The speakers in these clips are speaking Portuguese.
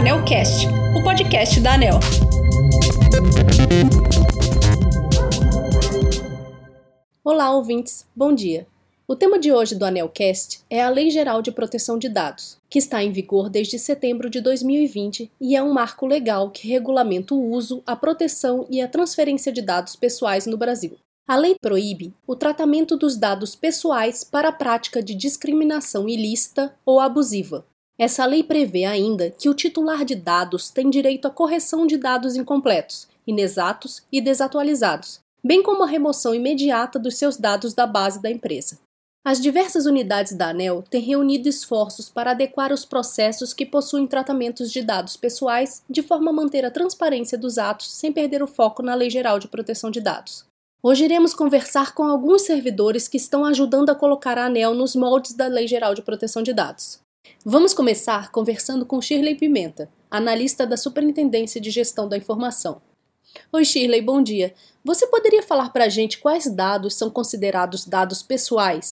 Anelcast, o podcast da Anel. Olá, ouvintes. Bom dia. O tema de hoje do Anelcast é a Lei Geral de Proteção de Dados, que está em vigor desde setembro de 2020 e é um marco legal que regulamenta o uso, a proteção e a transferência de dados pessoais no Brasil. A lei proíbe o tratamento dos dados pessoais para a prática de discriminação ilícita ou abusiva. Essa lei prevê ainda que o titular de dados tem direito à correção de dados incompletos, inexatos e desatualizados, bem como a remoção imediata dos seus dados da base da empresa. As diversas unidades da ANEL têm reunido esforços para adequar os processos que possuem tratamentos de dados pessoais, de forma a manter a transparência dos atos sem perder o foco na Lei Geral de Proteção de Dados. Hoje iremos conversar com alguns servidores que estão ajudando a colocar a ANEL nos moldes da Lei Geral de Proteção de Dados. Vamos começar conversando com Shirley Pimenta, analista da Superintendência de Gestão da Informação. Oi Shirley, bom dia. Você poderia falar para a gente quais dados são considerados dados pessoais?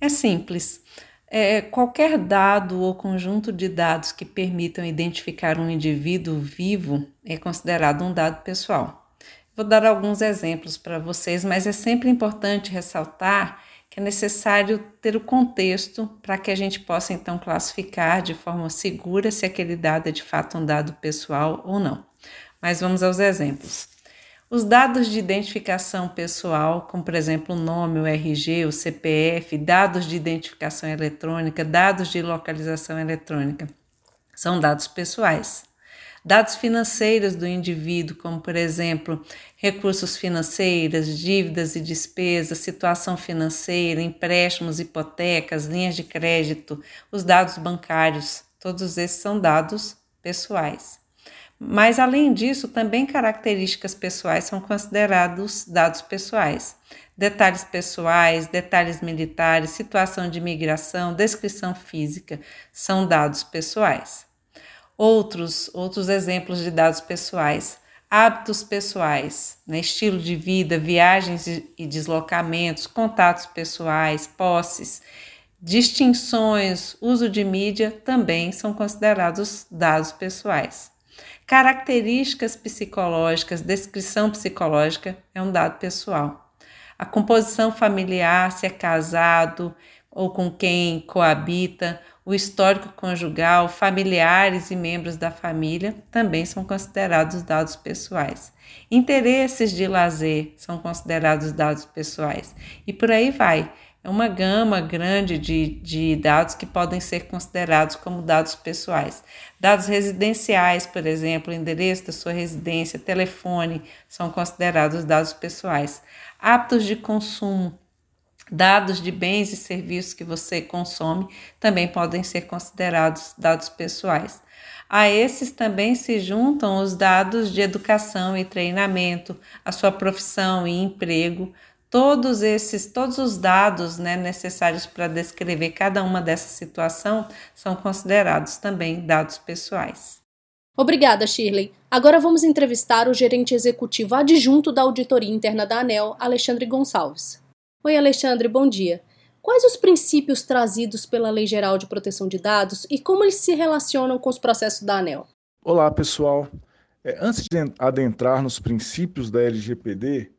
É simples. É, qualquer dado ou conjunto de dados que permitam identificar um indivíduo vivo é considerado um dado pessoal. Vou dar alguns exemplos para vocês, mas é sempre importante ressaltar que é necessário ter o contexto para que a gente possa então classificar de forma segura se aquele dado é de fato um dado pessoal ou não. Mas vamos aos exemplos. Os dados de identificação pessoal, como por exemplo o nome, o RG, o CPF, dados de identificação eletrônica, dados de localização eletrônica, são dados pessoais. Dados financeiros do indivíduo, como por exemplo, recursos financeiros, dívidas e despesas, situação financeira, empréstimos, hipotecas, linhas de crédito, os dados bancários, todos esses são dados pessoais. Mas, além disso, também características pessoais são considerados dados pessoais. Detalhes pessoais, detalhes militares, situação de imigração, descrição física são dados pessoais. Outros, outros exemplos de dados pessoais, hábitos pessoais, né? estilo de vida, viagens e deslocamentos, contatos pessoais, posses, distinções, uso de mídia também são considerados dados pessoais. Características psicológicas, descrição psicológica é um dado pessoal. A composição familiar, se é casado ou com quem coabita, o histórico conjugal, familiares e membros da família também são considerados dados pessoais. Interesses de lazer são considerados dados pessoais. E por aí vai. É uma gama grande de, de dados que podem ser considerados como dados pessoais. Dados residenciais, por exemplo, endereço da sua residência, telefone, são considerados dados pessoais. Hábitos de consumo, Dados de bens e serviços que você consome também podem ser considerados dados pessoais. A esses também se juntam os dados de educação e treinamento, a sua profissão e emprego, todos esses, todos os dados né, necessários para descrever cada uma dessa situação são considerados também dados pessoais. Obrigada, Shirley. Agora vamos entrevistar o gerente executivo adjunto da Auditoria Interna da ANEL, Alexandre Gonçalves. Oi, Alexandre, bom dia. Quais os princípios trazidos pela Lei Geral de Proteção de Dados e como eles se relacionam com os processos da ANEL? Olá, pessoal. É, antes de adentrar nos princípios da LGPD,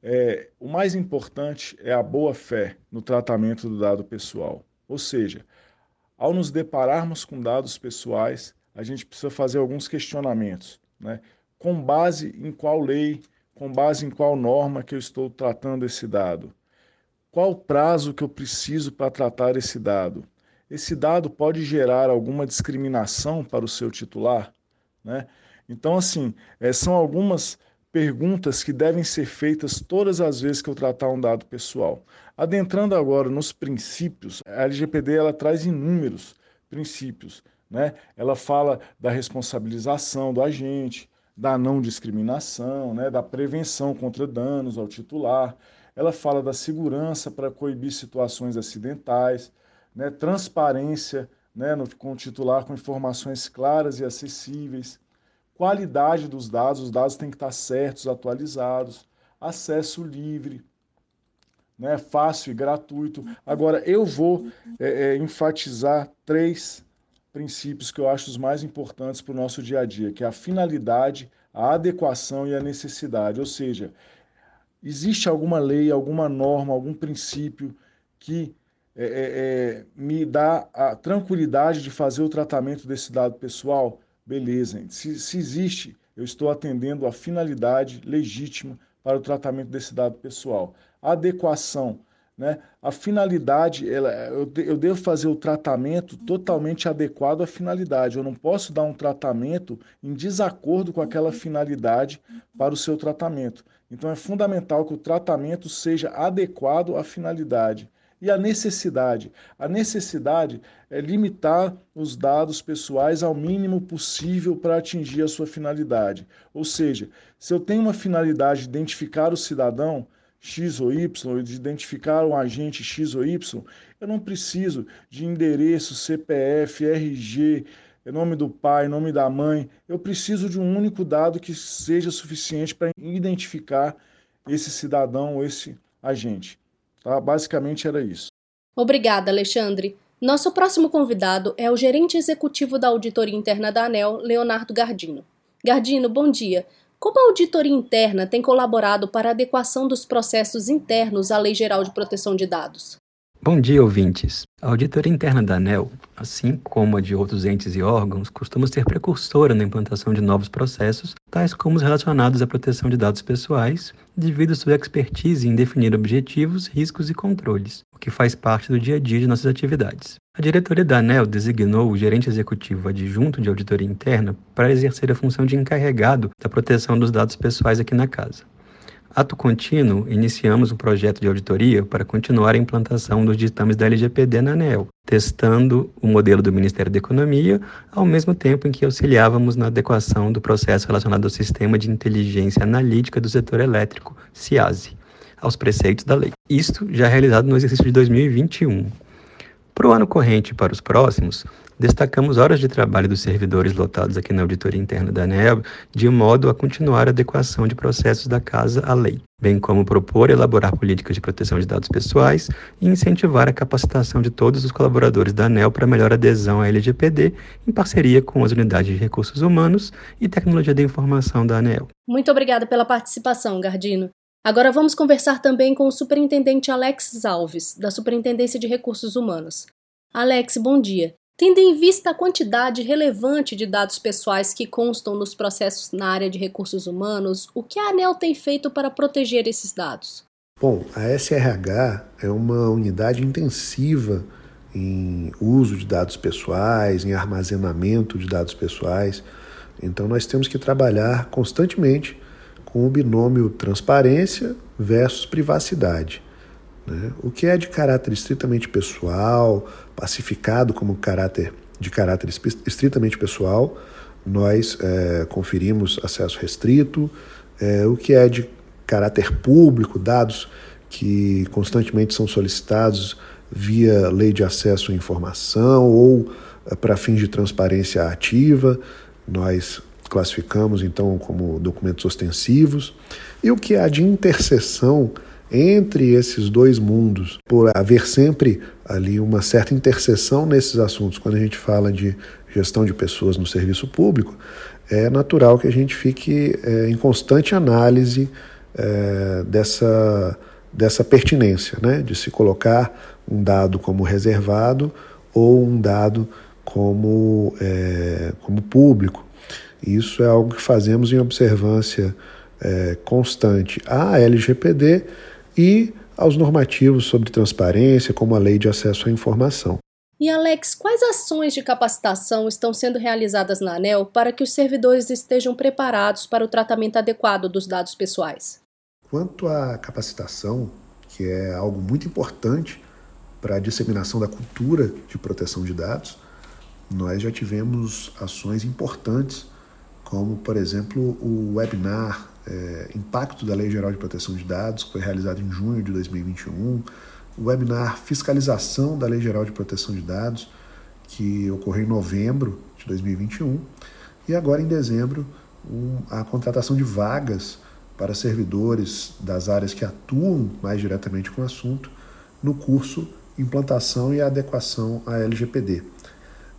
é, o mais importante é a boa-fé no tratamento do dado pessoal. Ou seja, ao nos depararmos com dados pessoais, a gente precisa fazer alguns questionamentos. Né? Com base em qual lei, com base em qual norma que eu estou tratando esse dado? Qual o prazo que eu preciso para tratar esse dado? Esse dado pode gerar alguma discriminação para o seu titular? Né? Então, assim, é, são algumas perguntas que devem ser feitas todas as vezes que eu tratar um dado pessoal. Adentrando agora nos princípios, a LGPD ela traz inúmeros princípios. Né? Ela fala da responsabilização do agente, da não discriminação, né? da prevenção contra danos ao titular, ela fala da segurança para coibir situações acidentais, né, transparência né, no, com o titular com informações claras e acessíveis, qualidade dos dados, os dados têm que estar certos, atualizados, acesso livre, né, fácil e gratuito. Agora, eu vou é, é, enfatizar três princípios que eu acho os mais importantes para o nosso dia a dia, que é a finalidade, a adequação e a necessidade. Ou seja, existe alguma lei, alguma norma, algum princípio que é, é, é, me dá a tranquilidade de fazer o tratamento desse dado pessoal? Beleza. Se, se existe, eu estou atendendo a finalidade legítima para o tratamento desse dado pessoal. Adequação né? A finalidade, ela, eu, eu devo fazer o tratamento totalmente adequado à finalidade. Eu não posso dar um tratamento em desacordo com aquela finalidade para o seu tratamento. Então é fundamental que o tratamento seja adequado à finalidade. E a necessidade? A necessidade é limitar os dados pessoais ao mínimo possível para atingir a sua finalidade. Ou seja, se eu tenho uma finalidade de identificar o cidadão, X ou Y, de identificar um agente X ou Y, eu não preciso de endereço, CPF, RG, nome do pai, nome da mãe. Eu preciso de um único dado que seja suficiente para identificar esse cidadão ou esse agente. Tá? Basicamente era isso. Obrigada, Alexandre. Nosso próximo convidado é o gerente executivo da Auditoria Interna da ANEL, Leonardo Gardino. Gardino, bom dia. Como a auditoria interna tem colaborado para a adequação dos processos internos à Lei Geral de Proteção de Dados? Bom dia, ouvintes. A auditoria interna da ANEL, assim como a de outros entes e órgãos, costuma ser precursora na implantação de novos processos, tais como os relacionados à proteção de dados pessoais, devido à sua expertise em definir objetivos, riscos e controles, o que faz parte do dia a dia de nossas atividades. A diretoria da ANEL designou o gerente executivo adjunto de auditoria interna para exercer a função de encarregado da proteção dos dados pessoais aqui na casa. Ato contínuo, iniciamos um projeto de auditoria para continuar a implantação dos ditames da LGPD na ANEL, testando o modelo do Ministério da Economia, ao mesmo tempo em que auxiliávamos na adequação do processo relacionado ao Sistema de Inteligência Analítica do Setor Elétrico, CIASE, aos preceitos da lei. Isto já realizado no exercício de 2021. Para o ano corrente e para os próximos, destacamos horas de trabalho dos servidores lotados aqui na auditoria interna da ANEL, de modo a continuar a adequação de processos da casa à lei, bem como propor e elaborar políticas de proteção de dados pessoais e incentivar a capacitação de todos os colaboradores da ANEL para melhor adesão à LGPD, em parceria com as unidades de recursos humanos e tecnologia da informação da ANEL. Muito obrigada pela participação, Gardino. Agora vamos conversar também com o superintendente Alex Alves, da Superintendência de Recursos Humanos. Alex, bom dia. Tendo em vista a quantidade relevante de dados pessoais que constam nos processos na área de recursos humanos, o que a ANEL tem feito para proteger esses dados? Bom, a SRH é uma unidade intensiva em uso de dados pessoais, em armazenamento de dados pessoais. Então, nós temos que trabalhar constantemente com o binômio transparência versus privacidade. Né? O que é de caráter estritamente pessoal, pacificado como caráter de caráter estritamente pessoal, nós é, conferimos acesso restrito. É, o que é de caráter público, dados que constantemente são solicitados via lei de acesso à informação ou é, para fins de transparência ativa, nós classificamos então como documentos ostensivos, e o que há de interseção entre esses dois mundos, por haver sempre ali uma certa interseção nesses assuntos, quando a gente fala de gestão de pessoas no serviço público, é natural que a gente fique é, em constante análise é, dessa, dessa pertinência, né? de se colocar um dado como reservado ou um dado como, é, como público. Isso é algo que fazemos em observância é, constante à LGPD e aos normativos sobre transparência, como a Lei de Acesso à Informação. E Alex, quais ações de capacitação estão sendo realizadas na ANEL para que os servidores estejam preparados para o tratamento adequado dos dados pessoais? Quanto à capacitação, que é algo muito importante para a disseminação da cultura de proteção de dados, nós já tivemos ações importantes como, por exemplo, o webinar é, Impacto da Lei Geral de Proteção de Dados, que foi realizado em junho de 2021, o webinar Fiscalização da Lei Geral de Proteção de Dados, que ocorreu em novembro de 2021, e agora em dezembro, um, a contratação de vagas para servidores das áreas que atuam mais diretamente com o assunto no curso Implantação e Adequação à LGPD.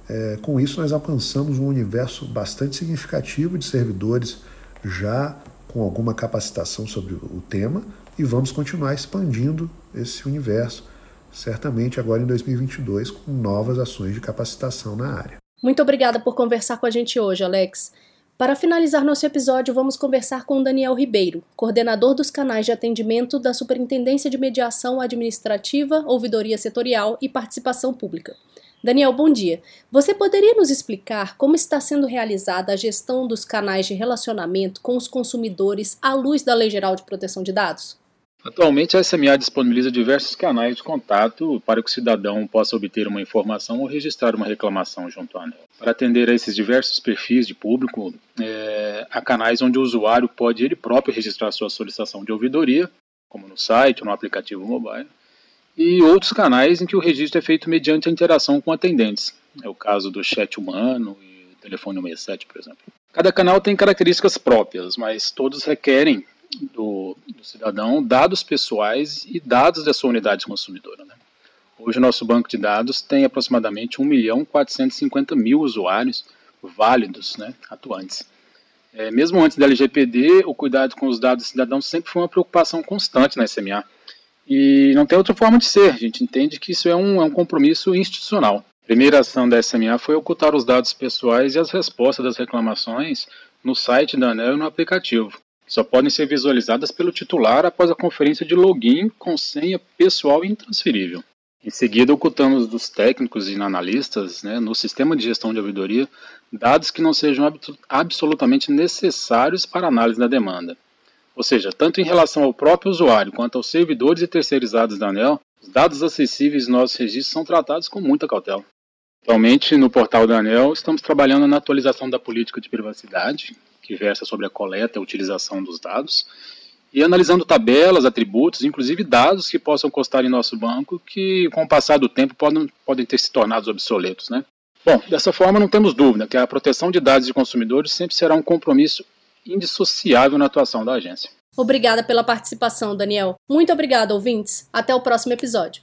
É, com isso, nós alcançamos um universo bastante significativo de servidores já com alguma capacitação sobre o tema e vamos continuar expandindo esse universo, certamente agora em 2022, com novas ações de capacitação na área. Muito obrigada por conversar com a gente hoje, Alex. Para finalizar nosso episódio, vamos conversar com Daniel Ribeiro, coordenador dos canais de atendimento da Superintendência de Mediação Administrativa, Ouvidoria Setorial e Participação Pública. Daniel, bom dia. Você poderia nos explicar como está sendo realizada a gestão dos canais de relacionamento com os consumidores à luz da Lei Geral de Proteção de Dados? Atualmente, a SMA disponibiliza diversos canais de contato para que o cidadão possa obter uma informação ou registrar uma reclamação junto à ANEL. Para atender a esses diversos perfis de público, é, há canais onde o usuário pode ele próprio registrar sua solicitação de ouvidoria, como no site ou no aplicativo mobile, e outros canais em que o registro é feito mediante a interação com atendentes. É o caso do chat humano e o telefone 67, por exemplo. Cada canal tem características próprias, mas todos requerem do, do cidadão dados pessoais e dados da sua unidade consumidora. Né? Hoje, o nosso banco de dados tem aproximadamente 1 milhão 450 mil usuários válidos, né, atuantes. É, mesmo antes da LGPD, o cuidado com os dados do cidadão sempre foi uma preocupação constante na SMA e não tem outra forma de ser. A gente entende que isso é um, é um compromisso institucional. A primeira ação da SMA foi ocultar os dados pessoais e as respostas das reclamações no site da ANEL e no aplicativo, só podem ser visualizadas pelo titular após a conferência de login com senha pessoal e intransferível. Em seguida, ocultamos dos técnicos e analistas, né, no sistema de gestão de ouvidoria, dados que não sejam absolutamente necessários para análise da demanda. Ou seja, tanto em relação ao próprio usuário quanto aos servidores e terceirizados da ANEL, os dados acessíveis nos nossos registros são tratados com muita cautela. Atualmente, no portal da ANEL, estamos trabalhando na atualização da política de privacidade, que versa sobre a coleta e utilização dos dados, e analisando tabelas, atributos, inclusive dados que possam constar em nosso banco, que com o passar do tempo podem, podem ter se tornado obsoletos. Né? Bom, dessa forma não temos dúvida que a proteção de dados de consumidores sempre será um compromisso indissociável na atuação da agência. Obrigada pela participação, Daniel. Muito obrigada, ouvintes. Até o próximo episódio.